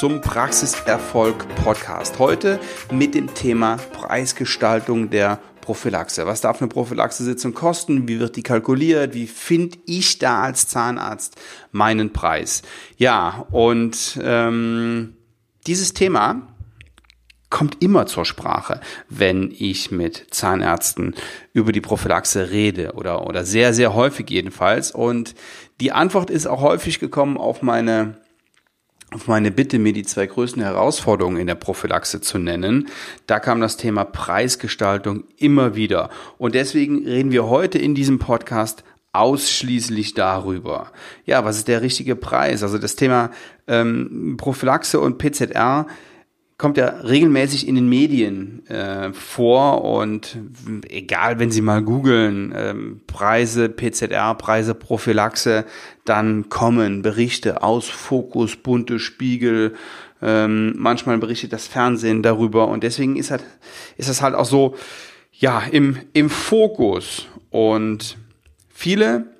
zum Praxiserfolg Podcast. Heute mit dem Thema Preisgestaltung der Prophylaxe. Was darf eine Prophylaxe-Sitzung kosten? Wie wird die kalkuliert? Wie finde ich da als Zahnarzt meinen Preis? Ja, und ähm, dieses Thema kommt immer zur Sprache, wenn ich mit Zahnärzten über die Prophylaxe rede oder, oder sehr, sehr häufig jedenfalls. Und die Antwort ist auch häufig gekommen auf meine auf meine Bitte, mir die zwei größten Herausforderungen in der Prophylaxe zu nennen, da kam das Thema Preisgestaltung immer wieder. Und deswegen reden wir heute in diesem Podcast ausschließlich darüber. Ja, was ist der richtige Preis? Also das Thema ähm, Prophylaxe und PZR kommt ja regelmäßig in den Medien äh, vor und egal, wenn Sie mal googeln, ähm, Preise PZR, Preise Prophylaxe, dann kommen Berichte aus Fokus, bunte Spiegel, ähm, manchmal berichtet das Fernsehen darüber und deswegen ist halt, ist das halt auch so, ja, im, im Fokus und viele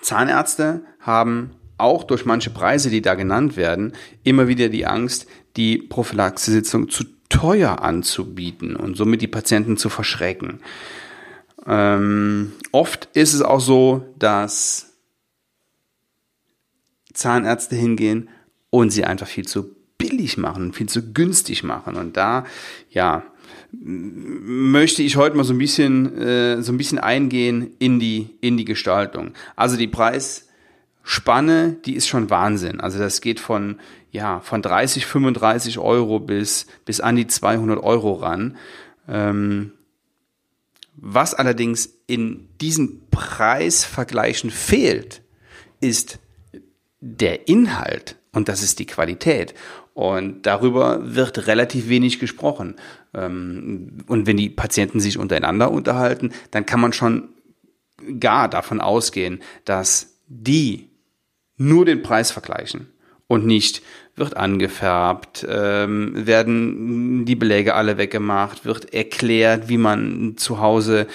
Zahnärzte haben auch durch manche Preise, die da genannt werden, immer wieder die Angst, die Prophylaxe-Sitzung zu teuer anzubieten und somit die Patienten zu verschrecken. Ähm, oft ist es auch so, dass Zahnärzte hingehen und sie einfach viel zu billig machen, viel zu günstig machen. Und da, ja, möchte ich heute mal so ein bisschen, äh, so ein bisschen eingehen in die, in die Gestaltung. Also die Preis, Spanne, die ist schon Wahnsinn. Also das geht von, ja, von 30, 35 Euro bis, bis an die 200 Euro ran. Ähm, was allerdings in diesen Preisvergleichen fehlt, ist der Inhalt und das ist die Qualität. Und darüber wird relativ wenig gesprochen. Ähm, und wenn die Patienten sich untereinander unterhalten, dann kann man schon gar davon ausgehen, dass die nur den Preis vergleichen und nicht wird angefärbt, ähm, werden die Beläge alle weggemacht, wird erklärt, wie man zu Hause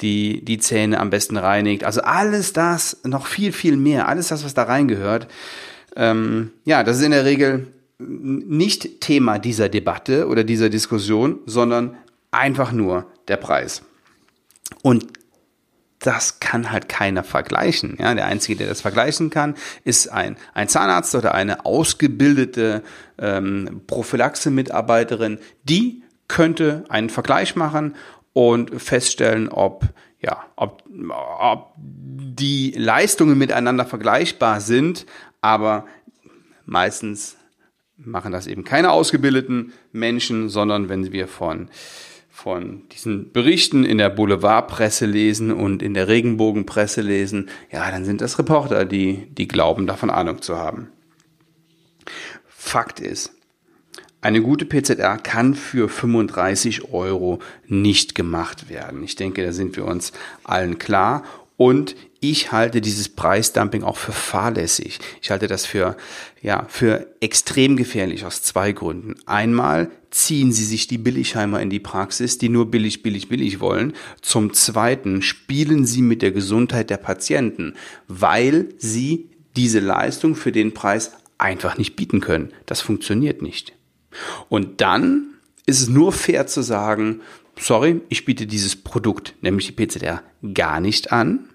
die, die Zähne am besten reinigt. Also alles das, noch viel, viel mehr, alles das, was da reingehört. Ähm, ja, das ist in der Regel nicht Thema dieser Debatte oder dieser Diskussion, sondern einfach nur der Preis. Und das kann halt keiner vergleichen. Ja, der einzige, der das vergleichen kann, ist ein, ein Zahnarzt oder eine ausgebildete ähm, Prophylaxe-Mitarbeiterin. Die könnte einen Vergleich machen und feststellen, ob ja, ob, ob die Leistungen miteinander vergleichbar sind, aber meistens machen das eben keine ausgebildeten Menschen, sondern wenn wir von von diesen Berichten in der Boulevardpresse lesen und in der Regenbogenpresse lesen, ja, dann sind das Reporter, die, die glauben, davon Ahnung zu haben. Fakt ist, eine gute PZR kann für 35 Euro nicht gemacht werden. Ich denke, da sind wir uns allen klar. Und ich halte dieses Preisdumping auch für fahrlässig. Ich halte das für, ja, für extrem gefährlich aus zwei Gründen. Einmal ziehen sie sich die Billigheimer in die Praxis, die nur billig, billig, billig wollen. Zum zweiten spielen sie mit der Gesundheit der Patienten, weil sie diese Leistung für den Preis einfach nicht bieten können. Das funktioniert nicht. Und dann ist es nur fair zu sagen, sorry, ich biete dieses Produkt, nämlich die PZR, gar nicht an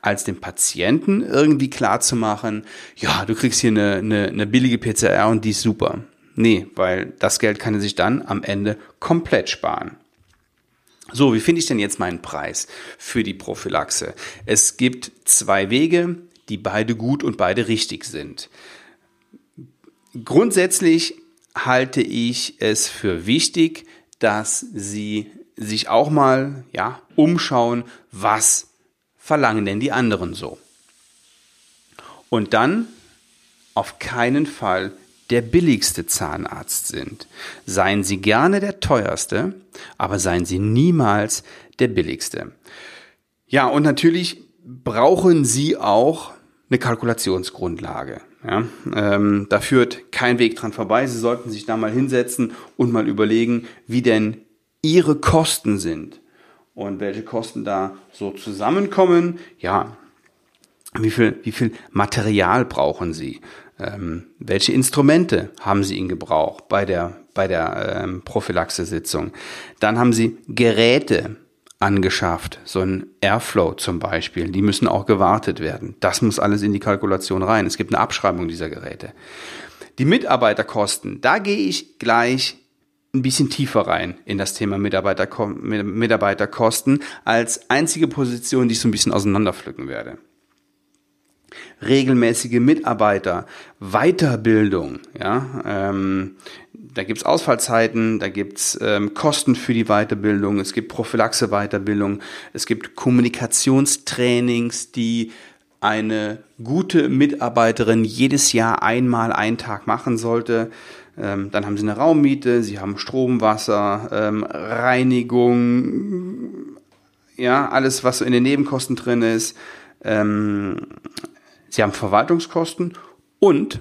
als dem Patienten irgendwie klar zu machen, ja, du kriegst hier eine, eine, eine billige PCR und die ist super. Nee, weil das Geld kann er sich dann am Ende komplett sparen. So, wie finde ich denn jetzt meinen Preis für die Prophylaxe? Es gibt zwei Wege, die beide gut und beide richtig sind. Grundsätzlich halte ich es für wichtig, dass Sie sich auch mal ja, umschauen, was verlangen denn die anderen so? Und dann auf keinen Fall der billigste Zahnarzt sind. Seien Sie gerne der teuerste, aber seien Sie niemals der billigste. Ja, und natürlich brauchen Sie auch eine Kalkulationsgrundlage. Ja, ähm, da führt kein Weg dran vorbei. Sie sollten sich da mal hinsetzen und mal überlegen, wie denn Ihre Kosten sind und welche Kosten da so zusammenkommen. Ja, Wie viel, wie viel Material brauchen Sie? Ähm, welche Instrumente haben Sie in Gebrauch bei der, bei der ähm, Prophylaxe-Sitzung? Dann haben Sie Geräte angeschafft, so ein Airflow zum Beispiel. Die müssen auch gewartet werden. Das muss alles in die Kalkulation rein. Es gibt eine Abschreibung dieser Geräte. Die Mitarbeiterkosten, da gehe ich gleich ein bisschen tiefer rein in das Thema Mitarbeiter, Mitarbeiterkosten als einzige Position, die ich so ein bisschen auseinanderpflücken werde. Regelmäßige Mitarbeiter, Weiterbildung, ja, ähm, da gibt's Ausfallzeiten, da gibt's ähm, Kosten für die Weiterbildung, es gibt Prophylaxe-Weiterbildung, es gibt Kommunikationstrainings, die eine gute Mitarbeiterin jedes Jahr einmal einen Tag machen sollte. Ähm, dann haben sie eine Raummiete, sie haben Strom, Wasser, ähm, Reinigung, ja, alles, was so in den Nebenkosten drin ist. Ähm, sie haben Verwaltungskosten und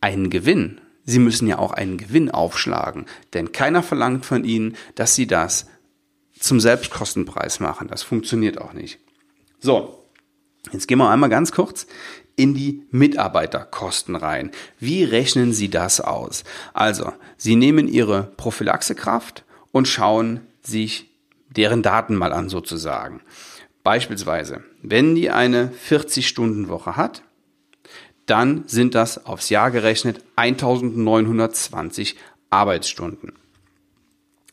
einen Gewinn. Sie müssen ja auch einen Gewinn aufschlagen, denn keiner verlangt von ihnen, dass sie das zum Selbstkostenpreis machen. Das funktioniert auch nicht. So, jetzt gehen wir einmal ganz kurz in die Mitarbeiterkosten rein. Wie rechnen Sie das aus? Also, Sie nehmen Ihre Prophylaxekraft und schauen sich deren Daten mal an sozusagen. Beispielsweise, wenn die eine 40-Stunden-Woche hat, dann sind das aufs Jahr gerechnet 1920 Arbeitsstunden.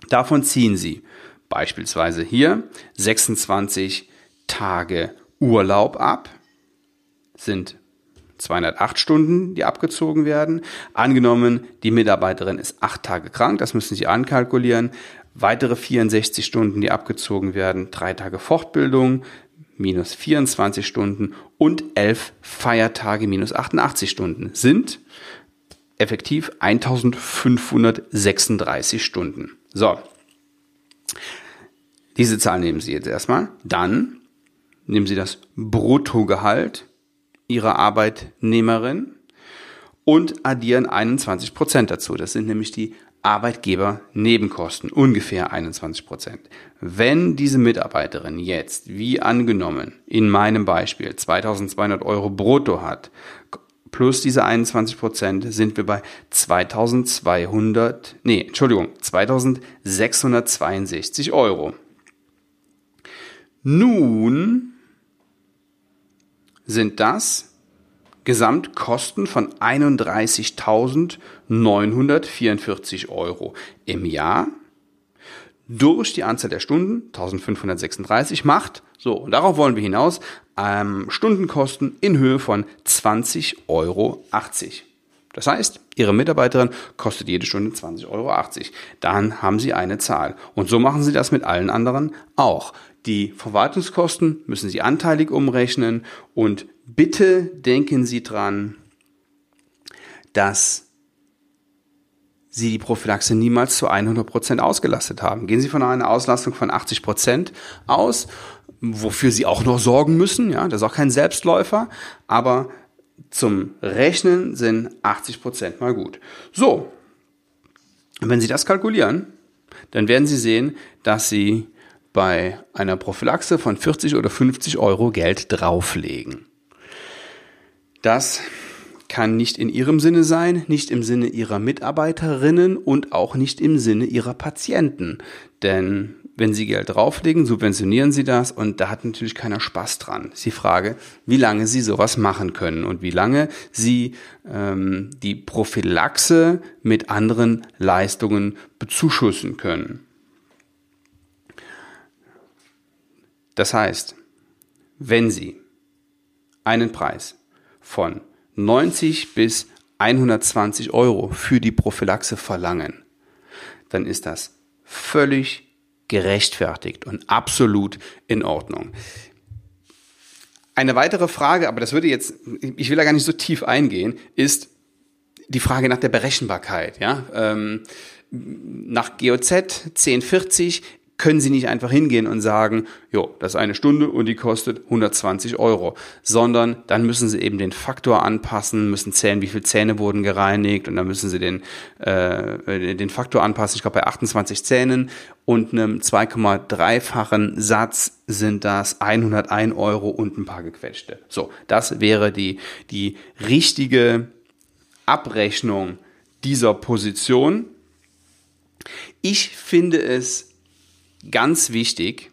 Davon ziehen Sie beispielsweise hier 26 Tage Urlaub ab, sind 208 Stunden, die abgezogen werden. Angenommen, die Mitarbeiterin ist acht Tage krank, das müssen Sie ankalkulieren. Weitere 64 Stunden, die abgezogen werden, drei Tage Fortbildung, minus 24 Stunden und elf Feiertage minus 88 Stunden sind effektiv 1536 Stunden. So. Diese Zahl nehmen Sie jetzt erstmal. Dann nehmen Sie das Bruttogehalt Ihrer Arbeitnehmerin und addieren 21 Prozent dazu. Das sind nämlich die Arbeitgebernebenkosten, ungefähr 21 Prozent. Wenn diese Mitarbeiterin jetzt, wie angenommen, in meinem Beispiel 2200 Euro brutto hat, plus diese 21 Prozent, sind wir bei 2200, nee, Entschuldigung, 2662 Euro. Nun sind das Gesamtkosten von 31.944 Euro im Jahr durch die Anzahl der Stunden, 1536 macht, so, und darauf wollen wir hinaus, ähm, Stundenkosten in Höhe von 20,80 Euro. Das heißt, Ihre Mitarbeiterin kostet jede Stunde 20,80 Euro. Dann haben Sie eine Zahl. Und so machen Sie das mit allen anderen auch. Die Verwaltungskosten müssen Sie anteilig umrechnen und bitte denken Sie dran, dass Sie die Prophylaxe niemals zu 100 Prozent ausgelastet haben. Gehen Sie von einer Auslastung von 80 Prozent aus, wofür Sie auch noch sorgen müssen. Ja, das ist auch kein Selbstläufer, aber zum Rechnen sind 80 Prozent mal gut. So, wenn Sie das kalkulieren, dann werden Sie sehen, dass Sie bei einer Prophylaxe von 40 oder 50 Euro Geld drauflegen. Das kann nicht in ihrem Sinne sein, nicht im Sinne ihrer Mitarbeiterinnen und auch nicht im Sinne ihrer Patienten. Denn wenn sie Geld drauflegen, subventionieren sie das und da hat natürlich keiner Spaß dran. Ist die Frage, wie lange sie sowas machen können und wie lange sie ähm, die Prophylaxe mit anderen Leistungen bezuschussen können. Das heißt, wenn Sie einen Preis von 90 bis 120 Euro für die Prophylaxe verlangen, dann ist das völlig gerechtfertigt und absolut in Ordnung. Eine weitere Frage, aber das würde jetzt, ich will da gar nicht so tief eingehen, ist die Frage nach der Berechenbarkeit. Ja? Ähm, nach GOZ 1040 können Sie nicht einfach hingehen und sagen, jo, das ist eine Stunde und die kostet 120 Euro, sondern dann müssen Sie eben den Faktor anpassen, müssen zählen, wie viele Zähne wurden gereinigt und dann müssen Sie den, äh, den Faktor anpassen. Ich glaube, bei 28 Zähnen und einem 2,3-fachen Satz sind das 101 Euro und ein paar gequetschte. So, das wäre die, die richtige Abrechnung dieser Position. Ich finde es ganz wichtig,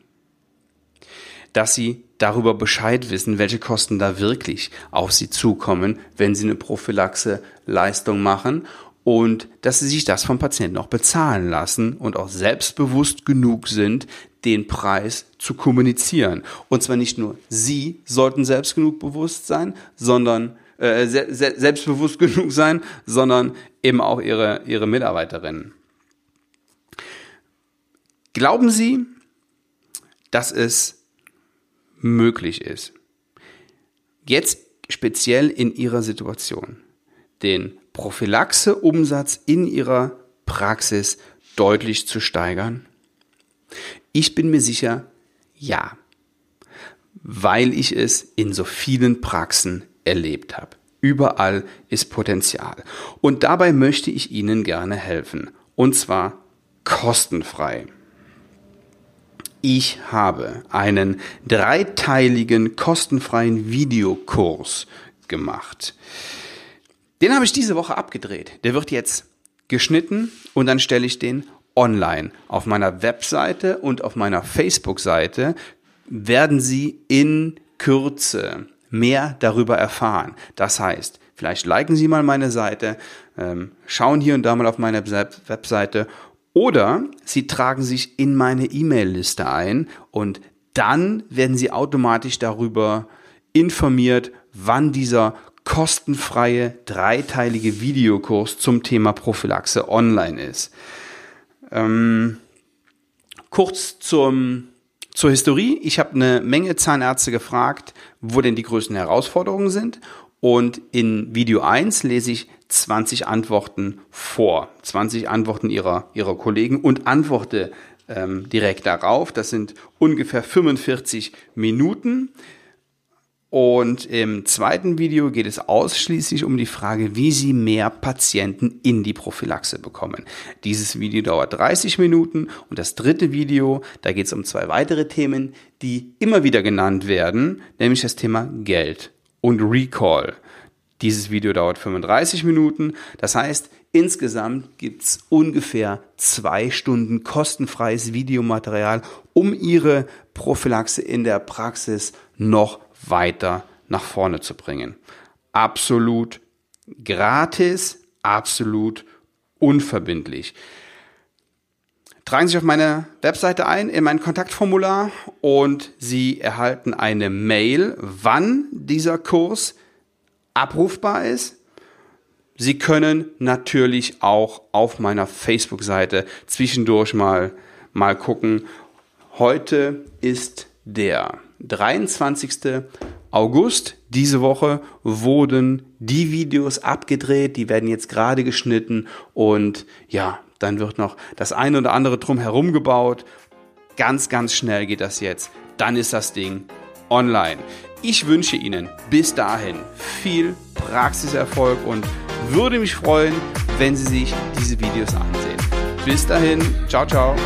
dass Sie darüber Bescheid wissen, welche Kosten da wirklich auf Sie zukommen, wenn Sie eine Prophylaxe-Leistung machen und dass Sie sich das vom Patienten auch bezahlen lassen und auch selbstbewusst genug sind, den Preis zu kommunizieren. Und zwar nicht nur Sie sollten selbst genug bewusst sein, sondern äh, se selbstbewusst genug sein, sondern eben auch Ihre, Ihre Mitarbeiterinnen. Glauben Sie, dass es möglich ist, jetzt speziell in Ihrer Situation den Prophylaxe-Umsatz in Ihrer Praxis deutlich zu steigern? Ich bin mir sicher, ja, weil ich es in so vielen Praxen erlebt habe. Überall ist Potenzial. Und dabei möchte ich Ihnen gerne helfen. Und zwar kostenfrei. Ich habe einen dreiteiligen kostenfreien Videokurs gemacht. Den habe ich diese Woche abgedreht. Der wird jetzt geschnitten und dann stelle ich den online. Auf meiner Webseite und auf meiner Facebook-Seite werden Sie in Kürze mehr darüber erfahren. Das heißt, vielleicht liken Sie mal meine Seite, ähm, schauen hier und da mal auf meine Webseite oder Sie tragen sich in meine E-Mail-Liste ein und dann werden Sie automatisch darüber informiert, wann dieser kostenfreie dreiteilige Videokurs zum Thema Prophylaxe online ist. Ähm, kurz zum, zur Historie. Ich habe eine Menge Zahnärzte gefragt, wo denn die größten Herausforderungen sind. Und in Video 1 lese ich 20 Antworten vor, 20 Antworten ihrer, ihrer Kollegen und antworte ähm, direkt darauf. Das sind ungefähr 45 Minuten. Und im zweiten Video geht es ausschließlich um die Frage, wie Sie mehr Patienten in die Prophylaxe bekommen. Dieses Video dauert 30 Minuten und das dritte Video, da geht es um zwei weitere Themen, die immer wieder genannt werden, nämlich das Thema Geld und Recall. Dieses Video dauert 35 Minuten. Das heißt, insgesamt gibt's ungefähr zwei Stunden kostenfreies Videomaterial, um Ihre Prophylaxe in der Praxis noch weiter nach vorne zu bringen. Absolut gratis, absolut unverbindlich. Tragen Sie sich auf meine Webseite ein, in mein Kontaktformular und Sie erhalten eine Mail, wann dieser Kurs abrufbar ist. Sie können natürlich auch auf meiner Facebook-Seite zwischendurch mal, mal gucken. Heute ist der 23. August. Diese Woche wurden die Videos abgedreht, die werden jetzt gerade geschnitten und ja, dann wird noch das eine oder andere drum herum gebaut. Ganz, ganz schnell geht das jetzt. Dann ist das Ding online. Ich wünsche Ihnen bis dahin viel Praxiserfolg und würde mich freuen, wenn Sie sich diese Videos ansehen. Bis dahin, ciao, ciao.